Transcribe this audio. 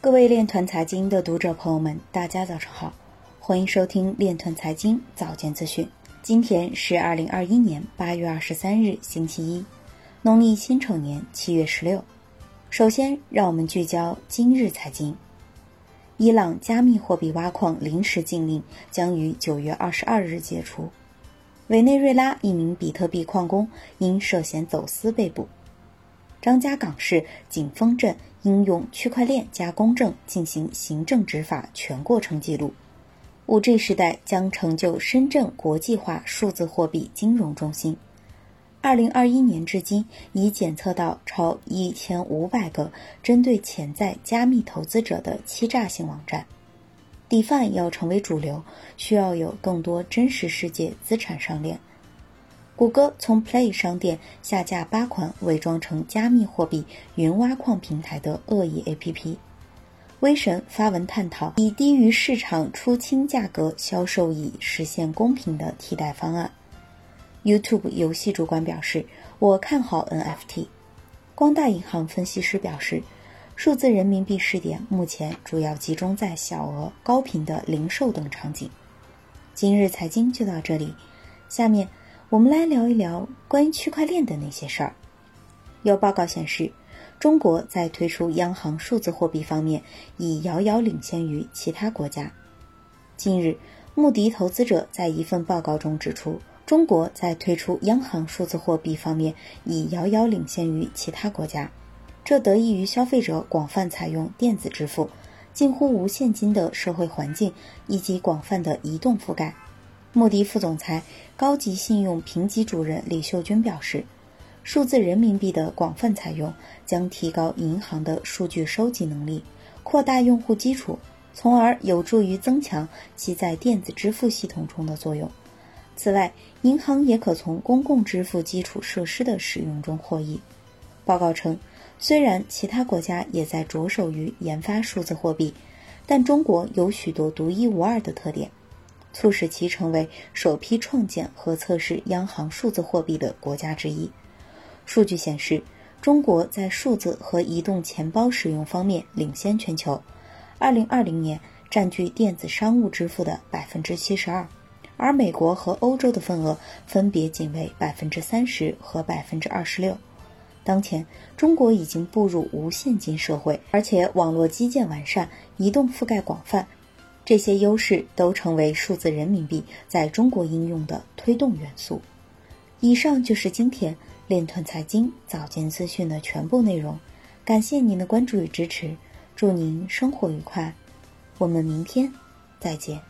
各位链团财经的读者朋友们，大家早上好，欢迎收听链团财经早间资讯。今天是二零二一年八月二十三日，星期一，农历辛丑年七月十六。首先，让我们聚焦今日财经。伊朗加密货币挖矿临时禁令将于九月二十二日解除。委内瑞拉一名比特币矿工因涉嫌走私被捕。张家港市景丰镇应用区块链加公证进行行政执法全过程记录。五 G 时代将成就深圳国际化数字货币金融中心。二零二一年至今，已检测到超一千五百个针对潜在加密投资者的欺诈性网站。DeFi 要成为主流，需要有更多真实世界资产上链。谷歌从 Play 商店下架八款伪装成加密货币云挖矿平台的恶意 APP。威神发文探讨以低于市场出清价格销售，以实现公平的替代方案。YouTube 游戏主管表示：“我看好 NFT。”光大银行分析师表示。数字人民币试点目前主要集中在小额、高频的零售等场景。今日财经就到这里，下面我们来聊一聊关于区块链的那些事儿。有报告显示，中国在推出央行数字货币方面已遥遥领先于其他国家。近日，穆迪投资者在一份报告中指出，中国在推出央行数字货币方面已遥遥领先于其他国家。这得益于消费者广泛采用电子支付、近乎无现金的社会环境以及广泛的移动覆盖。穆迪副总裁、高级信用评级主任李秀军表示，数字人民币的广泛采用将提高银行的数据收集能力，扩大用户基础，从而有助于增强其在电子支付系统中的作用。此外，银行也可从公共支付基础设施的使用中获益。报告称。虽然其他国家也在着手于研发数字货币，但中国有许多独一无二的特点，促使其成为首批创建和测试央行数字货币的国家之一。数据显示，中国在数字和移动钱包使用方面领先全球。二零二零年占据电子商务支付的百分之七十二，而美国和欧洲的份额分别仅为百分之三十和百分之二十六。当前，中国已经步入无现金社会，而且网络基建完善，移动覆盖广泛，这些优势都成为数字人民币在中国应用的推动元素。以上就是今天链团财经早间资讯的全部内容，感谢您的关注与支持，祝您生活愉快，我们明天再见。